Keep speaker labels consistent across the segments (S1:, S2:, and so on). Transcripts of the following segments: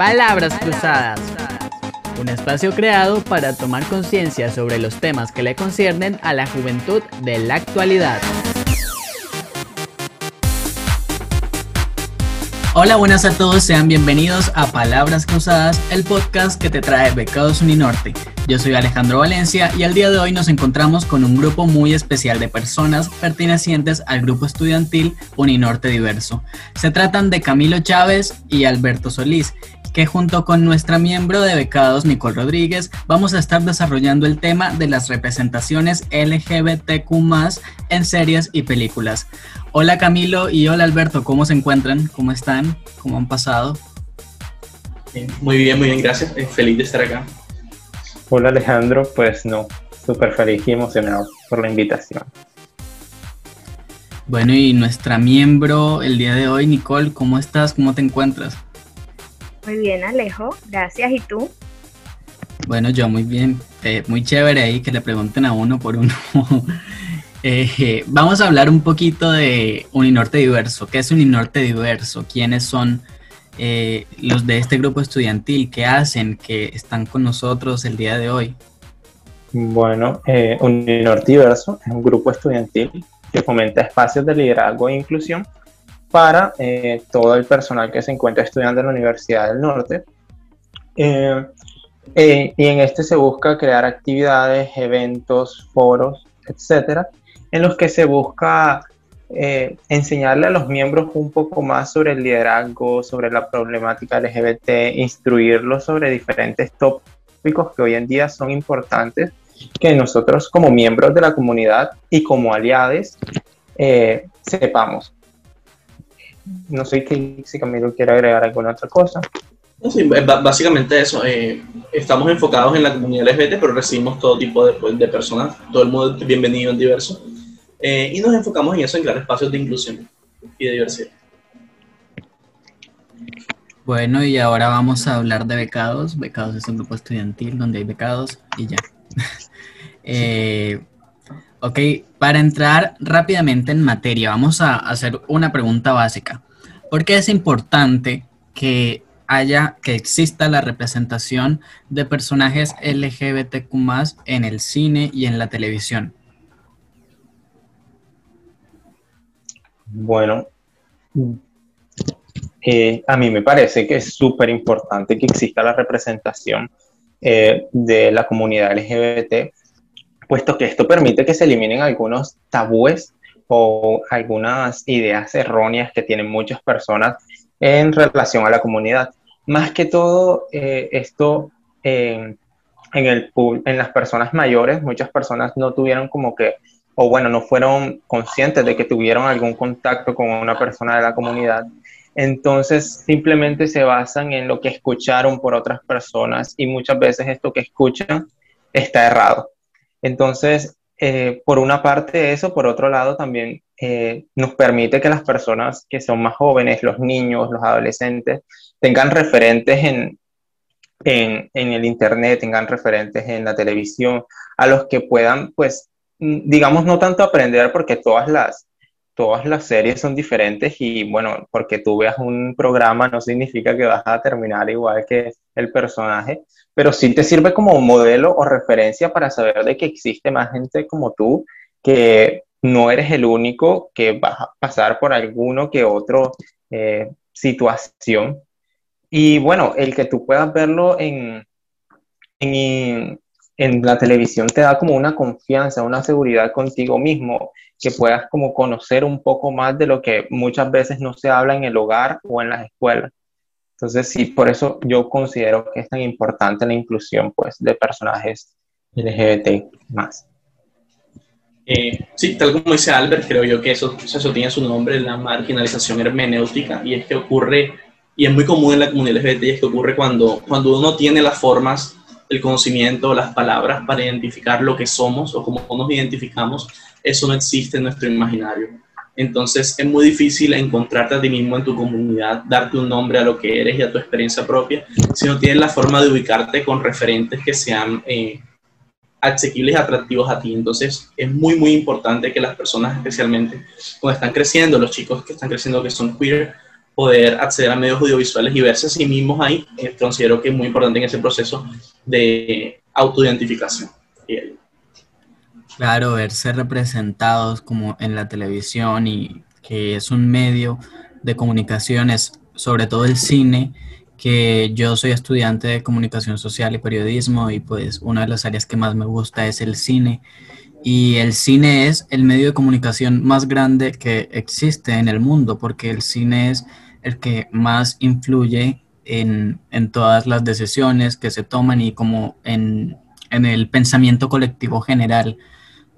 S1: Palabras Cruzadas, un espacio creado para tomar conciencia sobre los temas que le conciernen a la juventud de la actualidad. Hola, buenas a todos, sean bienvenidos a Palabras Cruzadas, el podcast que te trae Becados Uninorte. Yo soy Alejandro Valencia y al día de hoy nos encontramos con un grupo muy especial de personas pertenecientes al grupo estudiantil Uninorte Diverso. Se tratan de Camilo Chávez y Alberto Solís, que junto con nuestra miembro de becados Nicole Rodríguez vamos a estar desarrollando el tema de las representaciones LGBTQ en series y películas. Hola Camilo y hola Alberto, ¿cómo se encuentran? ¿Cómo están? ¿Cómo han pasado?
S2: Muy bien, muy bien, gracias. Eh, feliz de estar acá.
S3: Hola Alejandro, pues no, súper feliz y emocionado por la invitación.
S1: Bueno, y nuestra miembro el día de hoy, Nicole, ¿cómo estás? ¿Cómo te encuentras?
S4: Muy bien, Alejo, gracias. ¿Y tú?
S1: Bueno, yo muy bien. Eh, muy chévere ahí que le pregunten a uno por uno. Eh, vamos a hablar un poquito de Uninorte Diverso. ¿Qué es Uninorte Diverso? ¿Quiénes son eh, los de este grupo estudiantil? ¿Qué hacen? ¿Que están con nosotros el día de hoy?
S3: Bueno, Diverso es un grupo estudiantil que fomenta espacios de liderazgo e inclusión para eh, todo el personal que se encuentra estudiando en la Universidad del Norte. Eh, eh, y en este se busca crear actividades, eventos, foros, etcétera, en los que se busca enseñarle a los miembros un poco más sobre el liderazgo, sobre la problemática LGBT, instruirlos sobre diferentes tópicos que hoy en día son importantes, que nosotros como miembros de la comunidad y como aliados sepamos. No sé si Camilo quiere agregar alguna otra cosa.
S2: sí, básicamente eso. Eh, estamos enfocados en la comunidad LGBT, pero recibimos todo tipo de, pues, de personas. Todo el mundo es bienvenido en diverso. Eh, y nos enfocamos en eso, en crear espacios de inclusión y de diversidad.
S1: Bueno, y ahora vamos a hablar de becados. Becados es un grupo estudiantil donde hay becados y ya. eh, Ok, para entrar rápidamente en materia, vamos a hacer una pregunta básica. ¿Por qué es importante que haya, que exista la representación de personajes LGBTQ en el cine y en la televisión?
S3: Bueno, eh, a mí me parece que es súper importante que exista la representación eh, de la comunidad LGBT puesto que esto permite que se eliminen algunos tabúes o algunas ideas erróneas que tienen muchas personas en relación a la comunidad. Más que todo, eh, esto en, el, en las personas mayores, muchas personas no tuvieron como que, o bueno, no fueron conscientes de que tuvieron algún contacto con una persona de la comunidad. Entonces, simplemente se basan en lo que escucharon por otras personas y muchas veces esto que escuchan está errado. Entonces, eh, por una parte eso, por otro lado también eh, nos permite que las personas que son más jóvenes, los niños, los adolescentes, tengan referentes en, en, en, el Internet, tengan referentes en la televisión, a los que puedan, pues, digamos, no tanto aprender, porque todas las, todas las series son diferentes y bueno, porque tú veas un programa no significa que vas a terminar igual que el personaje, pero sí te sirve como modelo o referencia para saber de que existe más gente como tú, que no eres el único que va a pasar por alguno que otro eh, situación. Y bueno, el que tú puedas verlo en, en, en la televisión te da como una confianza, una seguridad contigo mismo, que puedas como conocer un poco más de lo que muchas veces no se habla en el hogar o en las escuelas. Entonces, sí, por eso yo considero que es tan importante la inclusión pues, de personajes LGBT más.
S2: Eh, sí, tal como dice Albert, creo yo que eso, eso tiene su nombre, la marginalización hermenéutica, y es que ocurre, y es muy común en la comunidad LGBT, y es que ocurre cuando, cuando uno tiene las formas el conocimiento, las palabras para identificar lo que somos o cómo nos identificamos, eso no existe en nuestro imaginario. Entonces es muy difícil encontrarte a ti mismo en tu comunidad, darte un nombre a lo que eres y a tu experiencia propia, si no tienes la forma de ubicarte con referentes que sean eh, asequibles y atractivos a ti. Entonces es muy, muy importante que las personas, especialmente cuando están creciendo, los chicos que están creciendo que son queer, poder acceder a medios audiovisuales y verse a sí mismos ahí, eh, considero que es muy importante en ese proceso de autoidentificación.
S1: Claro, verse representados como en la televisión y que es un medio de comunicaciones, sobre todo el cine, que yo soy estudiante de comunicación social y periodismo y pues una de las áreas que más me gusta es el cine. Y el cine es el medio de comunicación más grande que existe en el mundo, porque el cine es el que más influye en, todas las decisiones que se toman y como en, el pensamiento colectivo general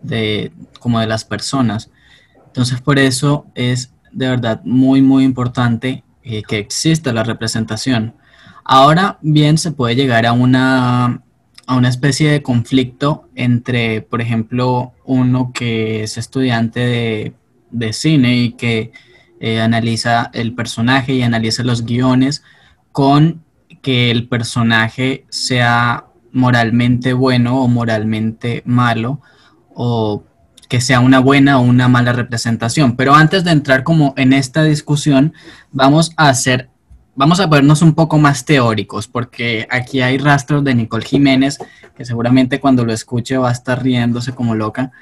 S1: de, como de las personas. Entonces por eso es de verdad muy, muy importante eh, que exista la representación. Ahora bien, se puede llegar a una, a una especie de conflicto entre, por ejemplo, uno que es estudiante de, cine y que eh, analiza el personaje y analiza los guiones con que el personaje sea moralmente bueno o moralmente malo o que sea una buena o una mala representación. Pero antes de entrar como en esta discusión, vamos a hacer, vamos a ponernos un poco más teóricos, porque aquí hay rastros de Nicole Jiménez, que seguramente cuando lo escuche va a estar riéndose como loca,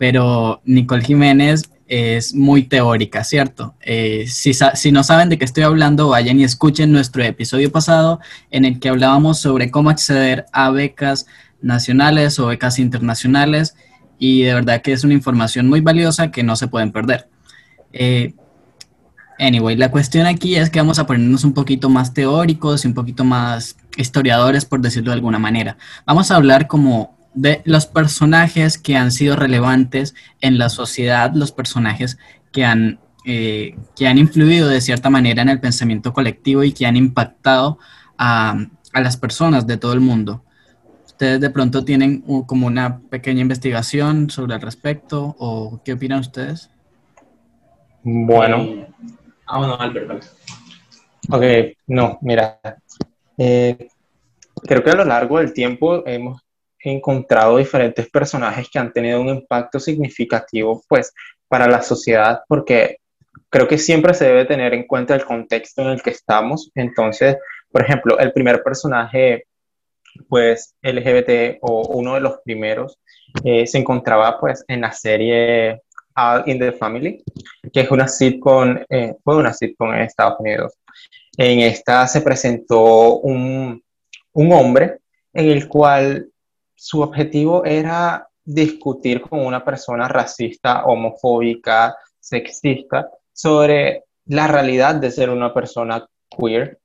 S1: pero Nicole Jiménez es muy teórica, ¿cierto? Eh, si, no saben de qué estoy hablando, vayan y escuchen nuestro episodio pasado en el que hablábamos sobre cómo acceder a becas nacionales o becas internacionales y de verdad que es una información muy valiosa que no se pueden perder. Eh, anyway, la cuestión aquí es que vamos a ponernos un poquito más teóricos y un poquito más historiadores, por decirlo de alguna manera. Vamos a hablar como de los personajes que han sido relevantes en la sociedad, los personajes que han, eh, que han influido de cierta manera en el pensamiento colectivo y que han impactado a, a las personas de todo el mundo. ¿Ustedes de pronto tienen como una pequeña investigación sobre el respecto o qué opinan ustedes?
S3: Bueno.
S2: Ah, bueno, Albert,
S3: Ok, no, mira. Eh, creo que a lo largo del tiempo hemos encontrado diferentes personajes que han tenido un impacto significativo, pues, para la sociedad, porque creo que siempre se debe tener en cuenta el contexto en el que estamos. Entonces, por ejemplo, el primer personaje pues LGBT o uno de los primeros eh, se encontraba pues en la serie All in the Family, que es una sitcom, eh, fue una sitcom en Estados Unidos. En esta se presentó un, un hombre en el cual su objetivo era discutir con una persona racista, homofóbica, sexista, sobre la realidad de ser una persona queer.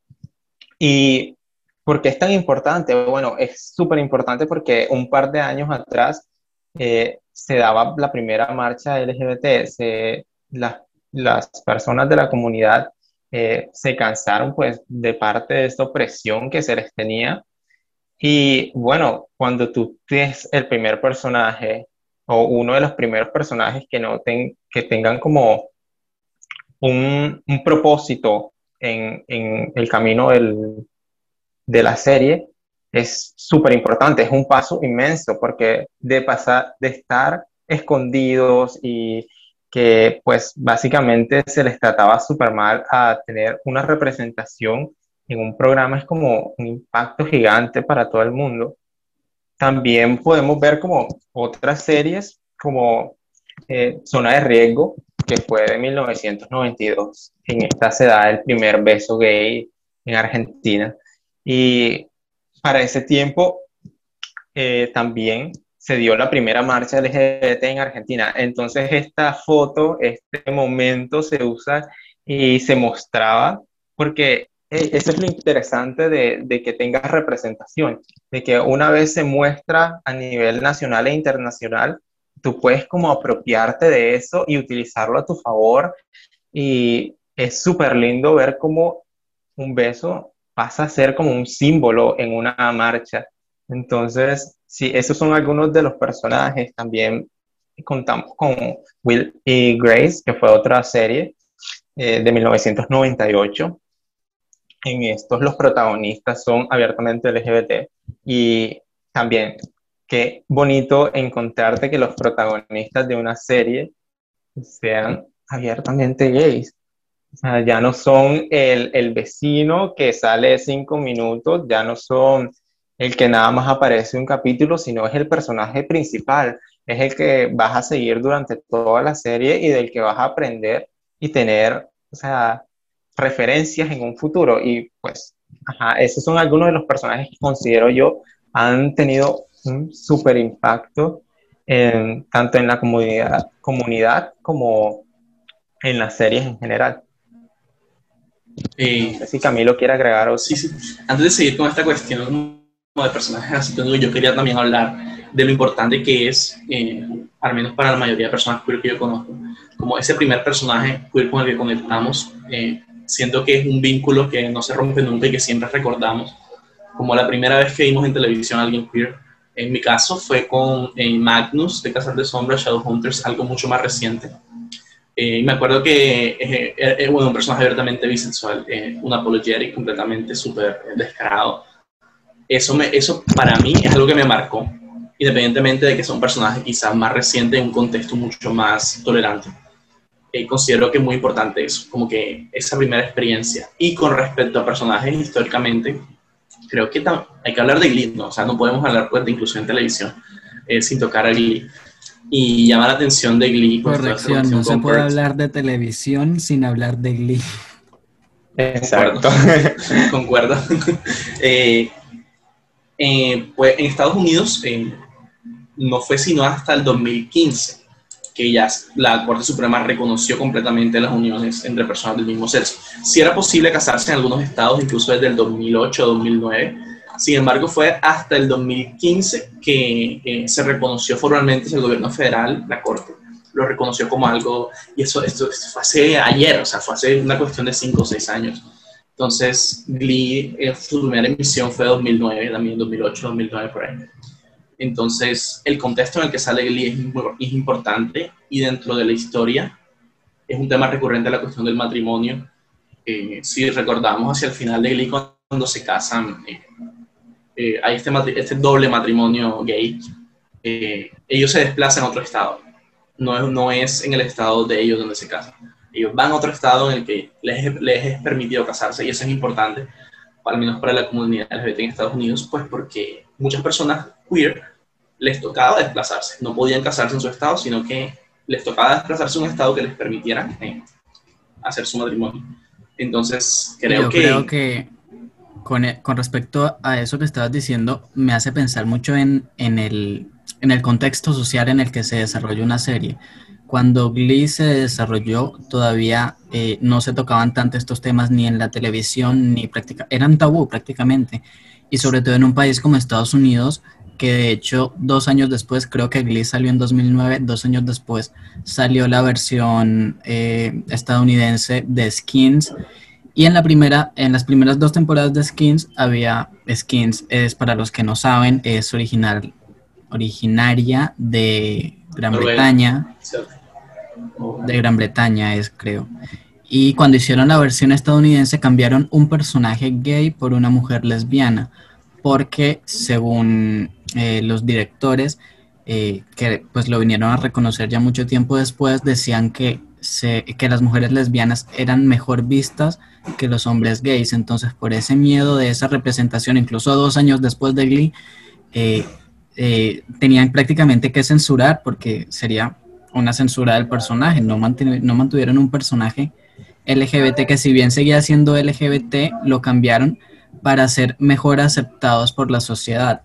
S3: Y ¿Por qué es tan importante? Bueno, es súper importante porque un par de años atrás eh, se daba la primera marcha LGBT, se, las personas de la comunidad eh, se cansaron pues de parte de esta opresión que se les tenía. Y bueno, cuando tú ves el primer personaje o uno de los primeros personajes que, no ten, que tengan como un, un propósito en, en el camino del, de la serie es súper importante, es un paso inmenso, porque de pasar, de estar escondidos y que pues básicamente se les trataba súper mal a tener una representación en un programa es como un impacto gigante para todo el mundo. También podemos ver como otras series como eh, Zona de Riesgo, que fue de 1992. En esta se da el primer beso gay en Argentina. Y para ese tiempo eh, también se dio la primera marcha LGBT en Argentina. Entonces esta foto, este momento se usa y se mostraba porque eso es lo interesante de, que tengas representación, de que una vez se muestra a nivel nacional e internacional, tú puedes como apropiarte de eso y utilizarlo a tu favor. Y es súper lindo ver cómo un beso pasa a ser como un símbolo en una marcha. Entonces, sí, esos son algunos de los personajes. También contamos con Will y Grace, que fue otra serie eh, de 1998. En estos los protagonistas son abiertamente LGBT y también qué bonito encontrarte que los protagonistas de una serie sean abiertamente gays. ya no son el, el, vecino que sale cinco minutos, ya no son el que nada más aparece un capítulo, sino es el personaje principal, es el que vas a seguir durante toda la serie y del que vas a aprender y tener, o sea, referencias en un futuro. Y pues, ajá, esos son algunos de los personajes que considero yo han tenido un súper impacto en, tanto en la comunidad, comunidad como en las series en general.
S2: Eh,
S3: no sé si Camilo quiere agregar algo.
S2: Sí, sí. Antes de seguir con esta cuestión de personajes así, yo quería también hablar de lo importante que es, eh, al menos para la mayoría de personas queer que yo conozco, como ese primer personaje queer con el que conectamos, eh, siento que es un vínculo que no se rompe nunca y que siempre recordamos, como la primera vez que vimos en televisión a alguien queer. En mi caso fue con eh, Magnus de Cazar de Sombras, Shadowhunters, algo mucho más reciente. Eh, me acuerdo que es bueno, un personaje abiertamente bisexual, un apologetic completamente súper descarado eso, me, eso para mí es algo que me marcó, independientemente de que son personajes quizás más recientes en un contexto mucho más tolerante. Eh, considero que es muy importante eso, como que esa primera experiencia. Y con respecto a personajes históricamente, creo que hay que hablar de Glee, ¿no? O sea, no podemos hablar pues, de inclusión en televisión eh, sin tocar a Glee. Y llama la atención de Glee.
S1: Pues, Corrección, no se puede hablar de televisión sin hablar de Glee.
S3: Exacto.
S2: Concuerdo. eh, eh, pues en Estados Unidos eh, no fue sino hasta el 2015 que ya la Corte Suprema reconoció completamente las uniones entre personas del mismo sexo. Si era posible casarse en algunos estados, incluso desde el 2008 2009, sin embargo fue hasta el 2015 que eh, se reconoció formalmente el gobierno federal, la Corte, lo reconoció como algo, y eso esto, fue hace ayer, o sea, fue hace una cuestión de 5 o 6 años. Entonces, Glee, eh, su primera emisión fue 2009, también 2008, 2009 por ahí. Entonces, el contexto en el que sale Glee es, importante y dentro de la historia es un tema recurrente la cuestión del matrimonio. Eh, si recordamos hacia el final de Glee, cuando se casan, eh, hay este, este, doble matrimonio gay, ellos se desplazan a otro estado. No no es en el estado de ellos donde se casan ellos van a otro estado en el que les, les es permitido casarse y eso es importante, al menos para la comunidad LGBT en Estados Unidos, pues porque muchas personas queer les tocaba desplazarse, no podían casarse en su estado, sino que les tocaba desplazarse a un estado que les permitiera eh, hacer su matrimonio. Entonces, creo
S1: Yo
S2: que...
S1: Creo que con, e, con, respecto a eso que estabas diciendo, me hace pensar mucho en, en, el, en el contexto social en el que se desarrolla una serie cuando Glee se desarrolló, todavía eh, no se tocaban tanto estos temas ni en la televisión, ni práctica, eran tabú prácticamente. Y sobre todo en un país como Estados Unidos, que de hecho dos años después, creo que Glee salió en 2009, dos años después salió la versión eh, estadounidense de Skins. Y en, la primera, en las primeras dos temporadas de Skins había Skins, es para los que no saben, es original, originaria de Gran Bretaña. De Gran Bretaña es, creo. Y cuando hicieron la versión estadounidense cambiaron un personaje gay por una mujer lesbiana, porque según eh, los directores, eh, que pues lo vinieron a reconocer ya mucho tiempo después, decían que, se, que las mujeres lesbianas eran mejor vistas que los hombres gays. Entonces, por ese miedo de esa representación, incluso dos años después de Glee, eh, eh, tenían prácticamente que censurar porque sería una censura del personaje, no, no mantuvieron un personaje LGBT que si bien seguía siendo LGBT, lo cambiaron para ser mejor aceptados por la sociedad.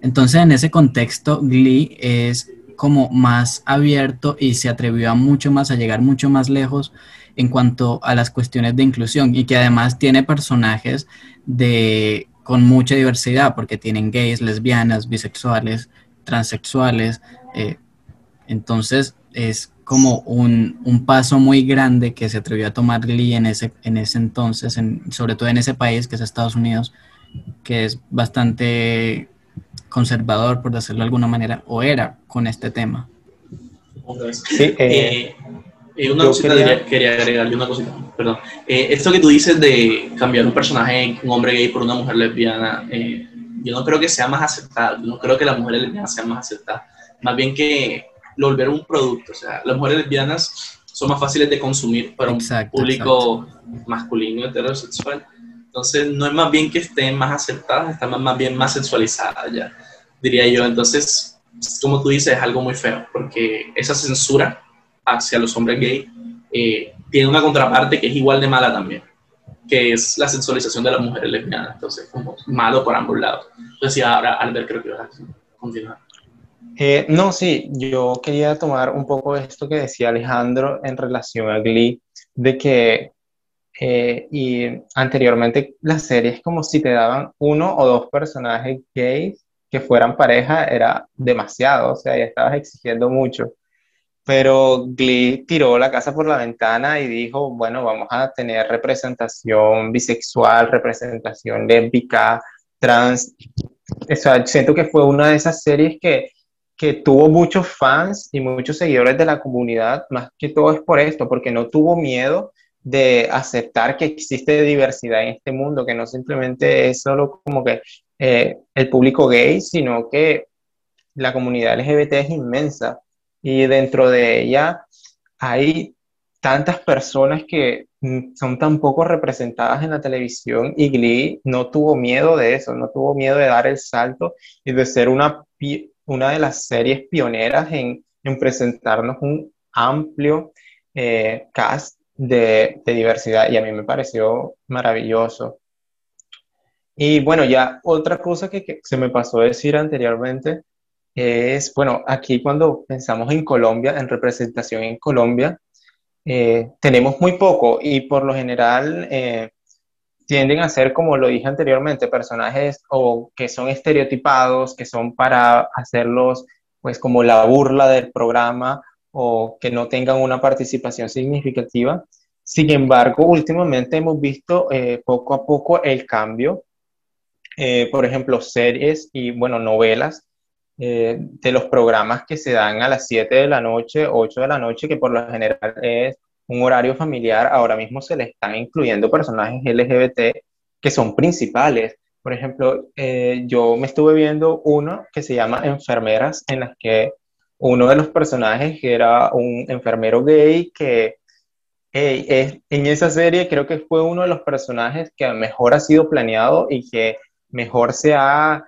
S1: Entonces en ese contexto, Glee es como más abierto y se atrevió a mucho más, a llegar mucho más lejos en cuanto a las cuestiones de inclusión y que además tiene personajes de con mucha diversidad, porque tienen gays, lesbianas, bisexuales, transexuales. Eh, entonces es como un, un, paso muy grande que se atrevió a tomar Lee en ese, en ese entonces, en, sobre todo en ese país que es Estados Unidos, que es bastante conservador, por decirlo de alguna manera, o era con este tema.
S2: Sí, eh, eh y una cosita, quería... agregarle una cosita, perdón. Eh, esto que tú dices de cambiar un personaje, un hombre gay por una mujer lesbiana, eh, yo no creo que sea más aceptado, no creo que las mujeres lesbianas sean más aceptadas, más bien que lo volver un producto, o sea, las mujeres lesbianas son más fáciles de consumir para un público masculino heterosexual. Entonces, no es más bien que estén más aceptadas, están más, bien más sexualizadas ya, diría yo. Entonces, como tú dices, es algo muy feo, porque esa censura hacia los hombres gay eh, tiene una contraparte que es igual de mala también, que es la sexualización de las mujeres lesbianas. Entonces, como malo por ambos lados. Entonces, sí, ahora, Albert, creo que vas a continuar.
S3: Eh, no, sí, yo quería tomar un poco esto que decía Alejandro en relación a Glee, de que eh, y anteriormente las series como si te daban uno o dos personajes gays que fueran pareja era demasiado, o sea, ya estabas exigiendo mucho. Pero Glee tiró la casa por la ventana y dijo, bueno, vamos a tener representación bisexual, representación lésbica, trans. O sea, siento que fue una de esas series que que tuvo muchos fans y muchos seguidores de la comunidad, más que todo es por esto, porque no tuvo miedo de aceptar que existe diversidad en este mundo, que no simplemente es solo como que eh, el público gay, sino que la comunidad LGBT es inmensa. Y dentro de ella hay tantas personas que mm, son tan poco representadas en la televisión y Glee no tuvo miedo de eso, no tuvo miedo de dar el salto y de ser una una de las series pioneras en, presentarnos un amplio eh, cast de, diversidad y a mí me pareció maravilloso. Y bueno, ya otra cosa que, se me pasó decir anteriormente es, bueno, aquí cuando pensamos en Colombia, en representación en Colombia, eh, tenemos muy poco y por lo general eh, tienden a ser, como lo dije anteriormente, personajes o que son estereotipados, que son para hacerlos pues como la burla del programa o que no tengan una participación significativa. Sin embargo, últimamente hemos visto eh, poco a poco el cambio. Eh, por ejemplo, series y, bueno, novelas eh, de los programas que se dan a las 7 de la noche, 8 de la noche, que por lo general es un horario familiar, ahora mismo se le están incluyendo personajes LGBT que son principales. Por ejemplo, eh, yo me estuve viendo uno que se llama Enfermeras, en las que uno de los personajes era un enfermero gay que es, en esa serie creo que fue uno de los personajes que mejor ha sido planeado y que mejor se ha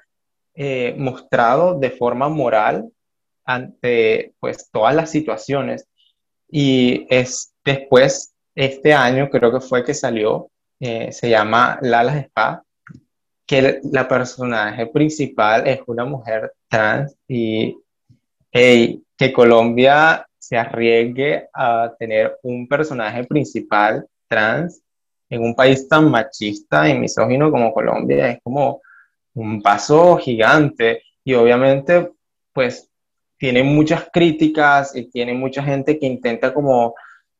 S3: eh, mostrado de forma moral ante pues todas las situaciones. Y es después, este año creo que fue que salió, eh, se llama Lala Spa, que la personaje principal es una mujer trans y que Colombia se arriesgue a tener un personaje principal trans en un país tan machista y misógino como Colombia es como un paso gigante. Y obviamente pues tiene muchas críticas y tiene mucha gente que intenta como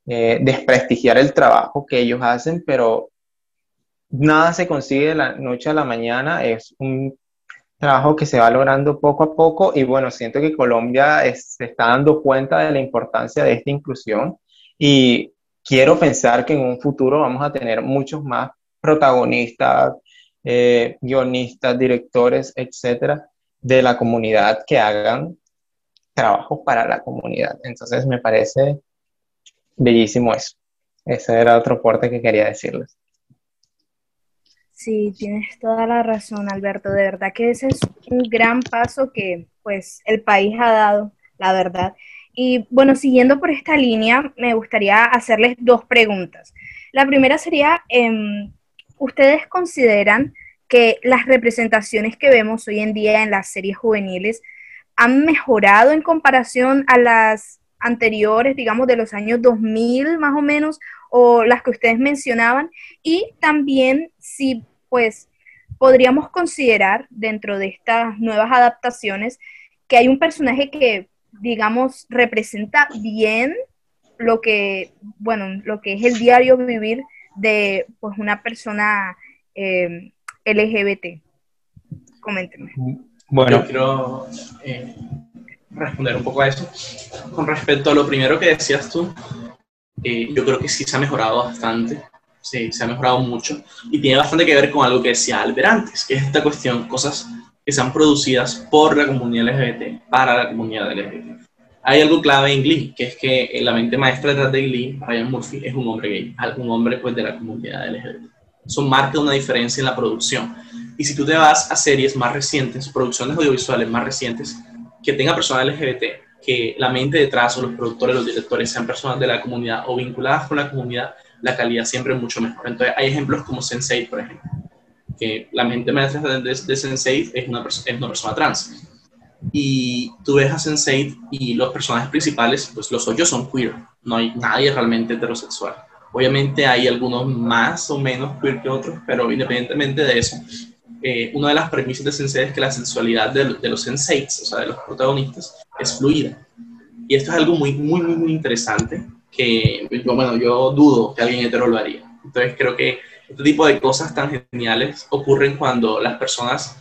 S3: eh, desprestigiar el trabajo que ellos hacen, pero nada se consigue de la noche a la mañana, es un trabajo que se va logrando poco a poco y bueno, siento que Colombia se está dando cuenta de la importancia de esta inclusión y quiero pensar que en un futuro vamos a tener muchos más protagonistas, eh, guionistas, directores, etcétera, de la comunidad que hagan trabajo para la comunidad. Entonces me parece bellísimo eso. Ese era otro aporte que quería decirles.
S4: Sí, tienes toda la razón, Alberto. De verdad que ese es un gran paso que pues el país ha dado, la verdad. Y bueno, siguiendo por esta línea, me gustaría hacerles dos preguntas. La primera sería, em, ¿ustedes consideran que las representaciones que vemos hoy en día en las series juveniles han mejorado en comparación a las anteriores, digamos, de los años 2000 más o menos, o las que ustedes mencionaban, y también si, pues, podríamos considerar dentro de estas nuevas adaptaciones que hay un personaje que, digamos, representa bien lo que, bueno, lo que es el diario vivir de, pues, una persona eh, LGBT. Coméntenme.
S2: Bueno, Yo quiero eh, responder un poco a eso. Con respecto a lo primero que decías tú, eh, yo creo que sí se ha mejorado bastante. Sí, se ha mejorado mucho. Y tiene bastante que ver con algo que decía Albert antes, que es esta cuestión, cosas que sean producidas por la comunidad LGBT, para la comunidad LGBT. hay algo clave en Glee, que es que la mente maestra detrás de Glee, Ryan Murphy, es un hombre gay, un hombre pues de la comunidad LGBT. Eso marca una diferencia en la producción. Y si tú te vas a series más recientes, producciones audiovisuales más recientes, que tenga personas LGBT, que la mente detrás o los productores, los directores sean personas de la comunidad o vinculadas con la comunidad, la calidad siempre es mucho mejor. Entonces hay ejemplos como Sense8, por ejemplo, que la mente maestra de, de, Sense8 es una, persona trans. Y tú ves a Sense8 y los personajes principales, pues los ocho son queer, no hay nadie realmente heterosexual. Obviamente hay algunos más o menos queer que otros, pero independientemente de eso, eh, una de las premisas de Sensei es que la sensualidad de, de los senseis, o sea, de los protagonistas, es fluida. Y esto es algo muy, muy, muy, muy interesante que, bueno, yo dudo que alguien hetero lo haría. Entonces creo que este tipo de cosas tan geniales ocurren cuando las personas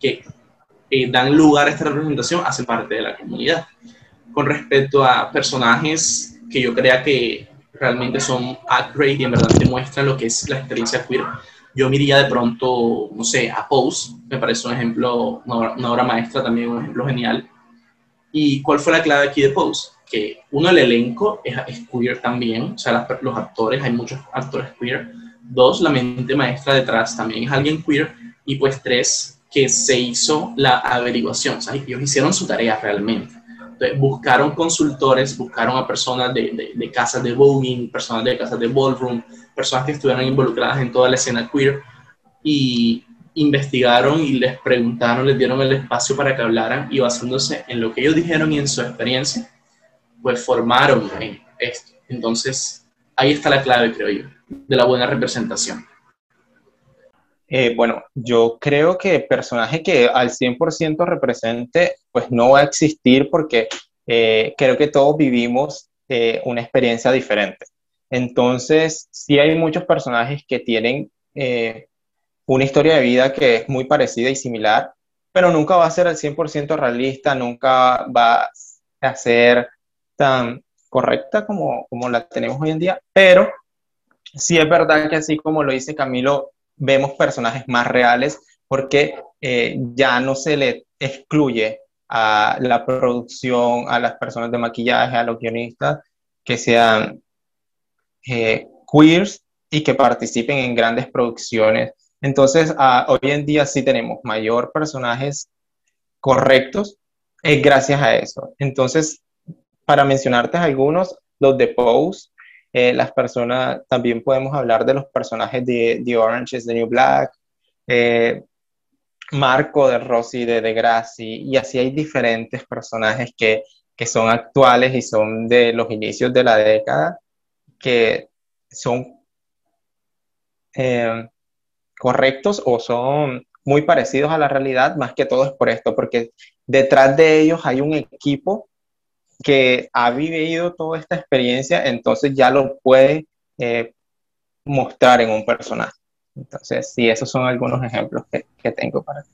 S2: que eh, dan lugar a esta representación hacen parte de la comunidad. Con respecto a personajes que yo crea que realmente son accurate y en verdad demuestran lo que es la experiencia queer, yo miraría de pronto, no sé, a Pose, me parece un ejemplo, una obra, maestra también, un ejemplo genial. ¿Y cuál fue la clave aquí de Pose? Que uno, el elenco es, queer también, o sea, los actores, hay muchos actores queer. Dos, la mente maestra detrás también es alguien queer. Y pues tres, que se hizo la averiguación, o sea, ellos hicieron su tarea realmente. Entonces, buscaron consultores, buscaron a personas de, de, casas de voguing, personas de casas de ballroom, personas que estuvieran involucradas en toda la escena queer y investigaron y les preguntaron, les dieron el espacio para que hablaran y basándose en lo que ellos dijeron y en su experiencia, pues formaron esto. Entonces, ahí está la clave, creo yo, de la buena representación.
S3: Eh, bueno, yo creo que personaje que al 100% represente, pues no va a existir porque eh, creo que todos vivimos eh, una experiencia diferente. Entonces, sí hay muchos personajes que tienen una historia de vida que es muy parecida y similar, pero nunca va a ser al 100% realista, nunca va a ser tan correcta como, como la tenemos hoy en día, pero sí es verdad que así como lo dice Camilo, vemos personajes más reales porque eh, ya no se le excluye a la producción, a las personas de maquillaje, a los guionistas, que sean eh, queers y que participen en grandes producciones. Entonces, hoy en día sí tenemos mayor personajes correctos es gracias a eso. Entonces, para mencionarte algunos, los de Pose, eh, las personas, también podemos hablar de los personajes de The Orange is the New Black, eh, Marco de Rossi de Degrassi, y así hay diferentes personajes que, que son actuales y son de los inicios de la década, que son eh, correctos o son muy parecidos a la realidad, más que todo es por esto, porque detrás de ellos hay un equipo que ha vivido toda esta experiencia, entonces ya lo puede eh, mostrar en un personaje. Entonces, sí, esos son algunos ejemplos que, que tengo para ti.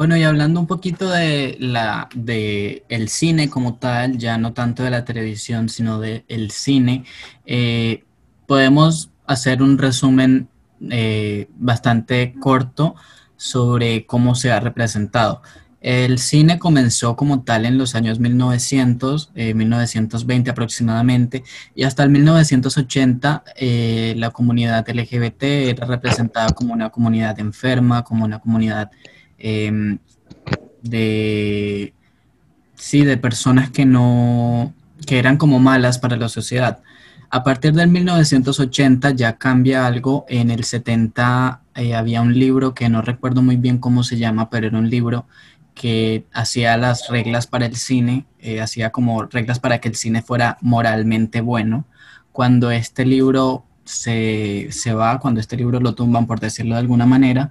S1: Bueno, y hablando un poquito de la de el cine como tal, ya no tanto de la televisión, sino del el cine, eh, podemos hacer un resumen eh, bastante corto sobre cómo se ha representado. El cine comenzó como tal en los años 1900, 1920 eh, aproximadamente, y hasta el 1980 eh, la comunidad LGBT era representada como una comunidad enferma, como una comunidad em, de, sí, de personas que no, que eran como malas para la sociedad. A partir del 1980 ya cambia algo. En el 70 eh, había un libro que no recuerdo muy bien cómo se llama, pero era un libro que hacía las reglas para el cine, eh, hacía como reglas para que el cine fuera moralmente bueno. Cuando este libro se, se va, cuando este libro lo tumban, por decirlo de alguna manera,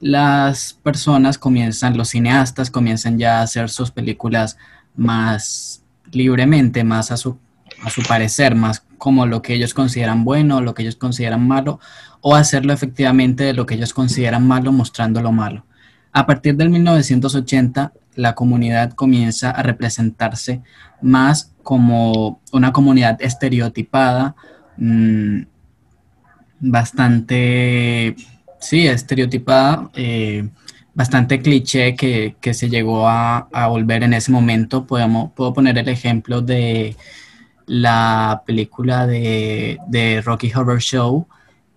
S1: las personas comienzan, los cineastas comienzan ya a hacer sus películas más libremente, más a su, a su parecer, más como lo que ellos consideran bueno, lo que ellos consideran malo, o hacerlo efectivamente de lo que ellos consideran malo, mostrando lo malo. A partir del 1980, la comunidad comienza a representarse más como una comunidad estereotipada, mm, bastante, sí, estereotipada, eh, bastante cliché que, se llegó a, volver en ese momento. Podemos, puedo poner el ejemplo de la película de, de Rocky Horror Show,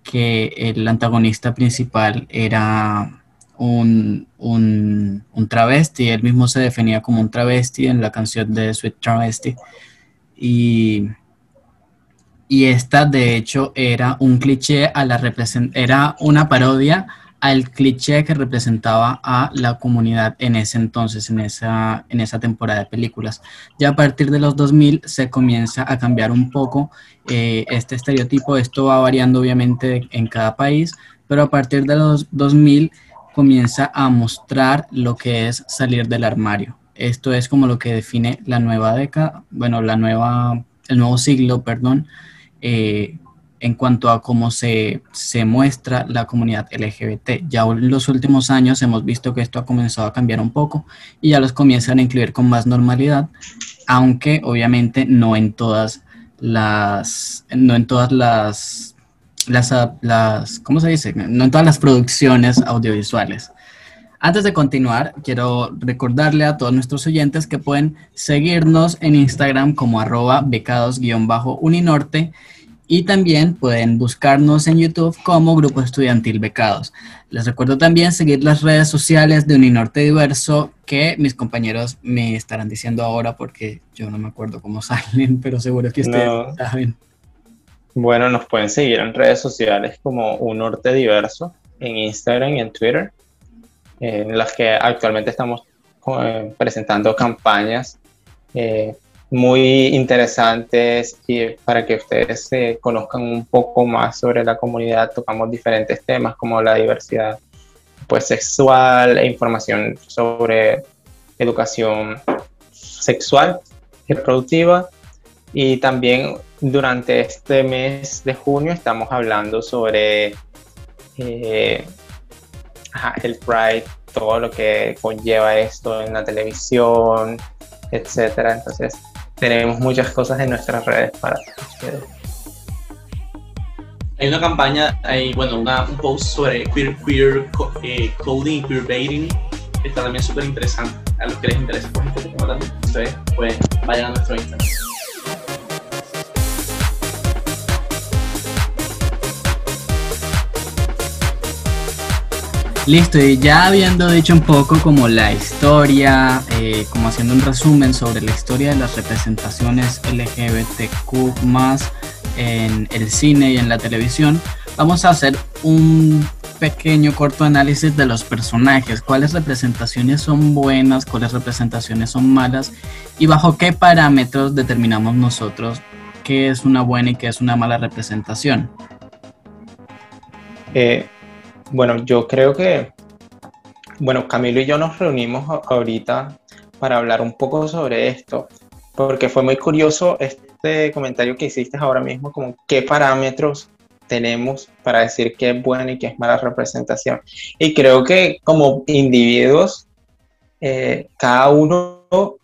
S1: que el antagonista principal era un, un, un, travesti, él mismo se definía como un travesti en la canción de Sweet Travesti. Y, y esta de hecho era un cliché a la era una parodia al cliché que representaba a la comunidad en ese entonces, en esa, en esa temporada de películas. Ya a partir de los 2000 se comienza a cambiar un poco eh, este estereotipo. Esto va variando obviamente en cada país, pero a partir de los 2000 comienza a mostrar lo que es salir del armario. Esto es como lo que define la nueva década, bueno, la nueva, el nuevo siglo, perdón, eh, en cuanto a cómo se, se, muestra la comunidad LGBT. Ya en los últimos años hemos visto que esto ha comenzado a cambiar un poco y ya los comienzan a incluir con más normalidad, aunque obviamente no en todas las, no en todas las, las, las ¿cómo se dice? No en todas las producciones audiovisuales. Antes de continuar, quiero recordarle a todos nuestros oyentes que pueden seguirnos en Instagram como arroba becados-uninorte y también pueden buscarnos en YouTube como Grupo Estudiantil Becados. Les recuerdo también seguir las redes sociales de Uninorte Diverso que mis compañeros me estarán diciendo ahora porque yo no me acuerdo cómo salen, pero seguro que ustedes saben.
S3: Bueno, nos pueden seguir en redes sociales como Unorte Diverso, en Instagram y en Twitter, en las que actualmente estamos eh, presentando campañas eh, muy interesantes y para que ustedes se conozcan un poco más sobre la comunidad. Tocamos diferentes temas como la diversidad pues, sexual e información sobre educación sexual y reproductiva. Y también durante este mes de junio estamos hablando sobre eh, el Pride, todo lo que conlleva esto en la televisión, etcétera. Entonces, tenemos muchas cosas en nuestras redes para ustedes.
S2: Hay una campaña, hay, bueno, un post sobre queer, queer eh, coding y queer baiting, está también súper interesante. A los que les interesa, por ejemplo, ustedes pues vayan a nuestro Instagram.
S1: Listo, y ya habiendo dicho un poco como la historia, eh, como haciendo un resumen sobre la historia de las representaciones LGBTQ en el cine y en la televisión, vamos a hacer un pequeño corto análisis de los personajes, cuáles representaciones son buenas, cuáles representaciones son malas y bajo qué parámetros determinamos nosotros qué es una buena y qué es una mala representación.
S3: Eh, bueno, yo creo que, bueno, Camilo y yo nos reunimos ahorita para hablar un poco sobre esto, porque fue muy curioso este comentario que hiciste ahora mismo, como qué parámetros tenemos para decir qué es buena y qué es mala representación. Y creo que como individuos, eh, cada uno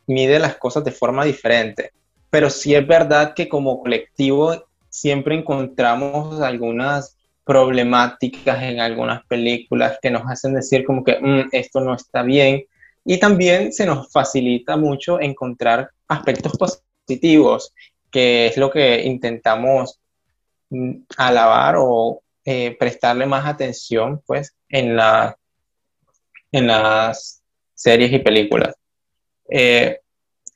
S3: mide las cosas de forma diferente, pero sí es verdad que como colectivo siempre encontramos algunas problemáticas en algunas películas que nos hacen decir como que mm, esto no está bien. Y también se nos facilita mucho encontrar aspectos positivos, que es lo que intentamos mm, alabar o eh, prestarle más atención pues en, la, en las series y películas. Eh,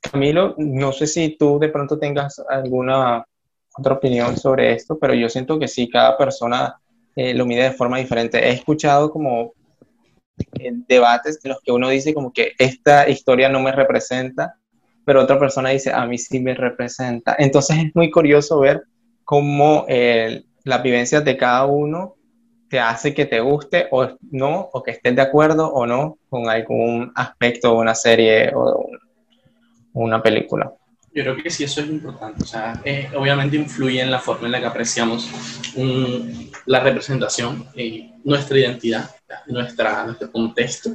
S3: Camilo, no sé si tú de pronto tengas alguna otra opinión sobre esto, pero yo siento que sí, cada persona eh, lo mide de forma diferente. He escuchado como eh, debates en los que uno dice como que esta historia no me representa, pero otra persona dice a mí sí me representa. Entonces es muy curioso ver cómo eh, las vivencias de cada uno te hace que te guste o no, o que estés de acuerdo o no con algún aspecto de una serie o una película.
S2: Yo creo que sí, eso es importante. O sea, obviamente influye en la forma en la que apreciamos la representación y nuestra identidad, nuestra, nuestro contexto.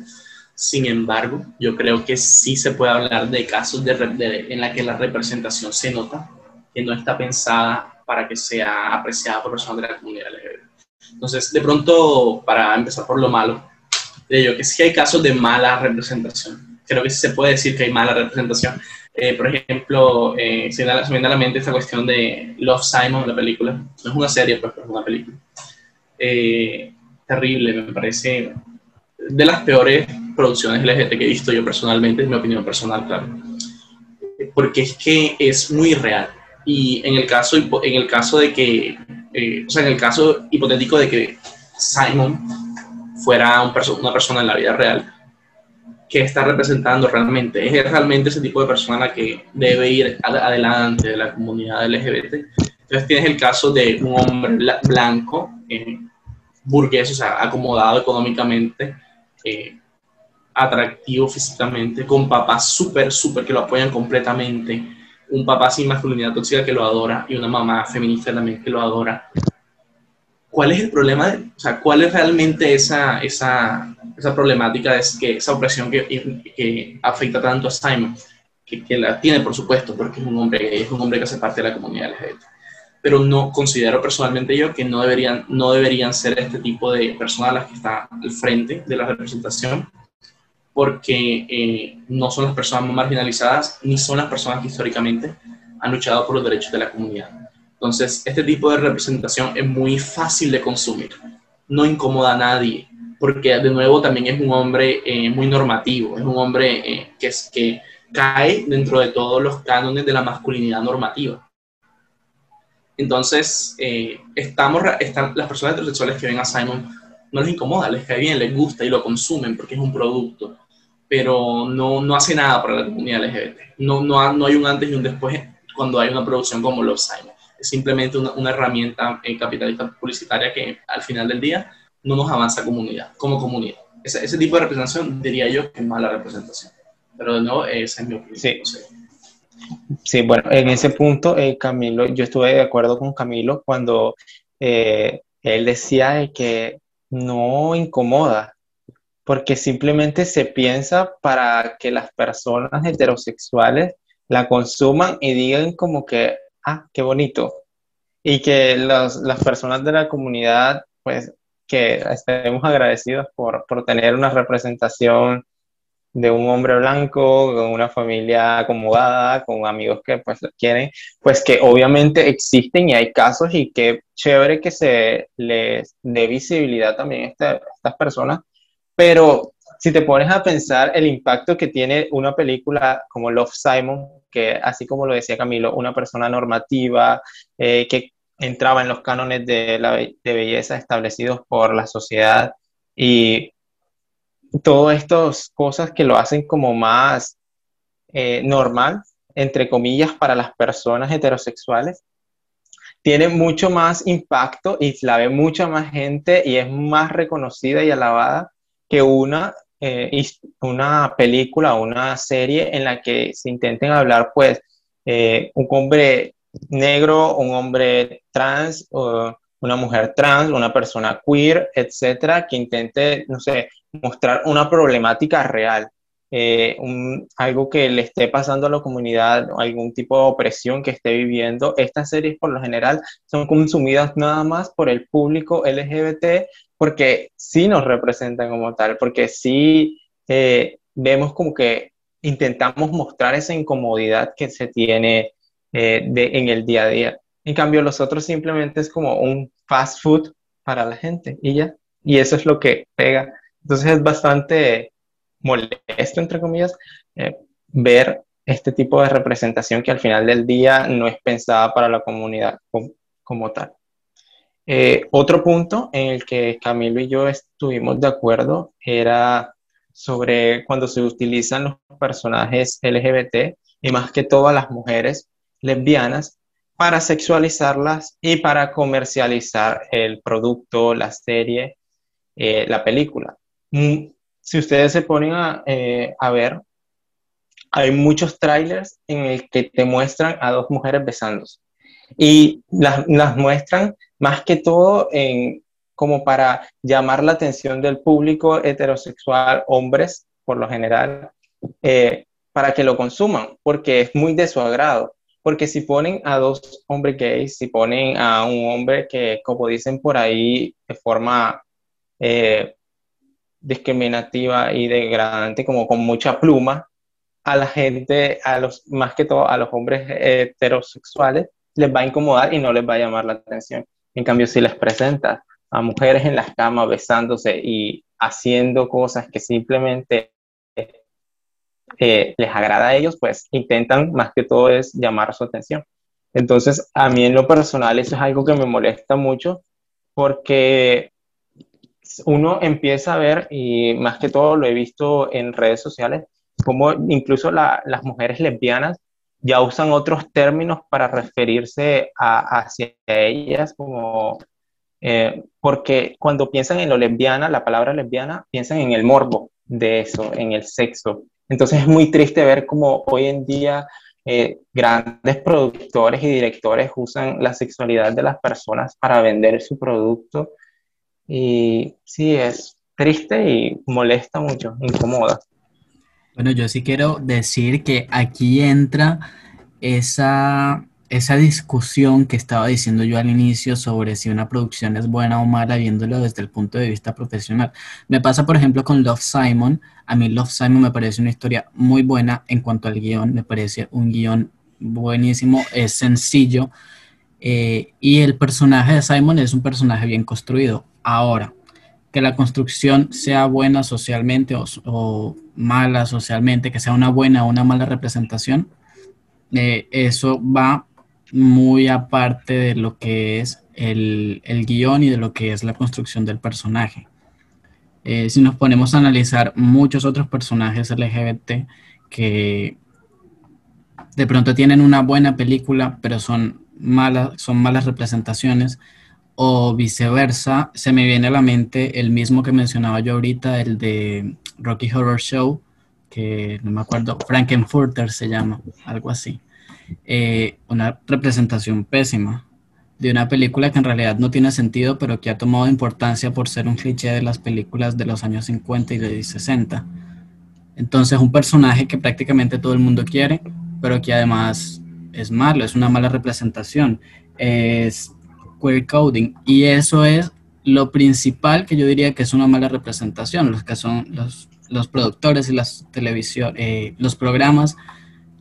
S2: Sin embargo, yo creo que sí se puede hablar de casos de, en la que la representación se nota que no está pensada para que sea apreciada por personas de la comunidad LGBT. Entonces, de pronto, para empezar por lo malo, diría yo que sí hay casos de mala representación. Creo que sí se puede decir que hay mala representación. Eh, por ejemplo, eh, se, me viene a la mente esta cuestión de Love Simon, la película. No es una serie, pues, pero es una película. Eh, terrible, me parece de las peores producciones LGBT que he visto yo personalmente, en mi opinión personal, claro. Porque es que es muy real. Y en el caso, en el caso de que, eh, o sea, en el caso hipotético de que Simon fuera un una persona en la vida real, ¿qué está representando realmente? ¿Es realmente ese tipo de persona la que debe ir adelante de la comunidad LGBT? Entonces tienes el caso de un hombre blanco, eh, burgués, o sea, acomodado económicamente, eh, atractivo físicamente, con papás súper, súper que lo apoyan completamente, un papá sin masculinidad tóxica que lo adora y una mamá feminista también que lo adora. ¿Cuál es el problema? De, o sea, ¿cuál es realmente esa, esa, esa problemática, es que, esa opresión que, que afecta tanto a Simon? Que, que, la tiene, por supuesto, porque es un hombre es un hombre que hace parte de la comunidad LGBT. Pero no considero personalmente yo que no deberían, no deberían ser este tipo de personas las que están al frente de la representación, porque eh, no son las personas más marginalizadas ni son las personas que históricamente han luchado por los derechos de la comunidad. Entonces, este tipo de representación es muy fácil de consumir, no incomoda a nadie, porque de nuevo también es un hombre eh, muy normativo, es un hombre eh, que, es, que cae dentro de todos los cánones de la masculinidad normativa. Entonces, estamos, están, las personas heterosexuales que ven a Simon no les incomoda, les cae bien, les gusta y lo consumen porque es un producto pero no, no hace nada para la comunidad LGBT. No, no, no, hay un antes y un después cuando hay una producción como Love Simon. Es simplemente una, una herramienta eh, capitalista publicitaria que al final del día no nos avanza comunidad, como comunidad. Ese, ese tipo de representación diría yo que es mala representación. Pero de nuevo, esa es mi opinión.
S3: Sí. Sí, bueno, en ese punto, eh, Camilo, yo estuve de acuerdo con Camilo cuando eh, él decía que no incomoda porque simplemente se piensa para que las personas heterosexuales la consuman y digan como que, ah, qué bonito. Y que las personas de la comunidad, pues, que estemos agradecidos por, por tener una representación de un hombre blanco, con una familia acomodada, con amigos que pues quieren, pues que obviamente existen y hay casos y qué chévere que se les dé visibilidad también a, a estas personas. Pero si te pones a pensar el impacto que tiene una película como Love Simon, que así como lo decía Camilo, una persona normativa eh, que entraba en los cánones de, la, de belleza establecidos por la sociedad y todas estas cosas que lo hacen como más eh, normal, entre comillas, para las personas heterosexuales, tiene mucho más impacto y la ve mucha más gente y es más reconocida y alabada que una, eh, una película, una serie en la que se intenten hablar, pues, eh, un hombre negro, un hombre trans, o una mujer trans, una persona queer, etcétera, que intente, no sé, mostrar una problemática real. Eh, algo que le esté pasando a la comunidad, algún tipo de opresión que esté viviendo. Estas series por lo general son consumidas nada más por el público LGBT porque sí nos representan como tal, porque sí eh, vemos como que intentamos mostrar esa incomodidad que se tiene eh, de, en el día a día. En cambio, los otros simplemente es como un fast food para la gente y ya. Y eso es lo que pega. Entonces es bastante molesto, entre comillas, eh, ver este tipo de representación que al final del día no es pensada para la comunidad como tal. Eh, otro punto en el que Camilo y yo estuvimos de acuerdo era sobre cuando se utilizan los personajes LGBT y más que todo a las mujeres lesbianas para sexualizarlas y para comercializar el producto, la serie, eh, la película. Mm, si ustedes se ponen a, eh, a ver, hay muchos trailers en el que te muestran a dos mujeres besándose y las, muestran más que todo como para llamar la atención del público heterosexual, hombres por lo general, eh, para que lo consuman, porque es muy de su agrado. Porque si ponen a dos hombres gays, si ponen a un hombre que, como dicen por ahí, de forma, eh, discriminativa y degradante, como con mucha pluma, a la gente, a los, más que todo a los hombres heterosexuales, les va a incomodar y no les va a llamar la atención. En cambio, si les presentas a mujeres en las camas besándose y haciendo cosas que simplemente eh, les agrada a ellos, pues intentan más que todo es llamar su atención. Entonces, a mí en lo personal eso es algo que me molesta mucho porque uno empieza a ver, y más que todo lo he visto en redes sociales, como incluso las mujeres lesbianas ya usan otros términos para referirse a, hacia ellas, como eh, porque cuando piensan en lo lesbiana, la palabra lesbiana, piensan en el morbo de eso, en el sexo. Entonces es muy triste ver cómo hoy en día eh, grandes productores y directores usan la sexualidad de las personas para vender su producto. Y sí, es triste y molesta mucho, incomoda.
S1: Bueno, yo sí quiero decir que aquí entra esa, esa discusión que estaba diciendo yo al inicio sobre si una producción es buena o mala viéndolo desde el punto de vista profesional. Me pasa, por ejemplo, con Love Simon. A mí Love Simon me parece una historia muy buena en cuanto al guion. Me parece un guion buenísimo, es sencillo. Eh, y el personaje de Simon es un personaje bien construido. Ahora, que la construcción sea buena socialmente o, mala socialmente, que sea una buena o una mala representación, eh, eso va muy aparte de lo que es el, guion y de lo que es la construcción del personaje. Eh, si nos ponemos a analizar muchos otros personajes LGBT que de pronto tienen una buena película, pero son malas, son malas representaciones, o viceversa, se me viene a la mente el mismo que mencionaba yo ahorita, el de Rocky Horror Show, que no me acuerdo, Frankenfurter se llama, algo así. Eh, una representación pésima de una película que en realidad no tiene sentido, pero que ha tomado importancia por ser un cliché de las películas de los años 50 y de 60. Entonces, un personaje que prácticamente todo el mundo quiere, pero que además es malo, es una mala representación. Es queer coding. Y eso es lo principal que yo diría que es una mala representación, los que son los, los productores y las televisión, eh, los programas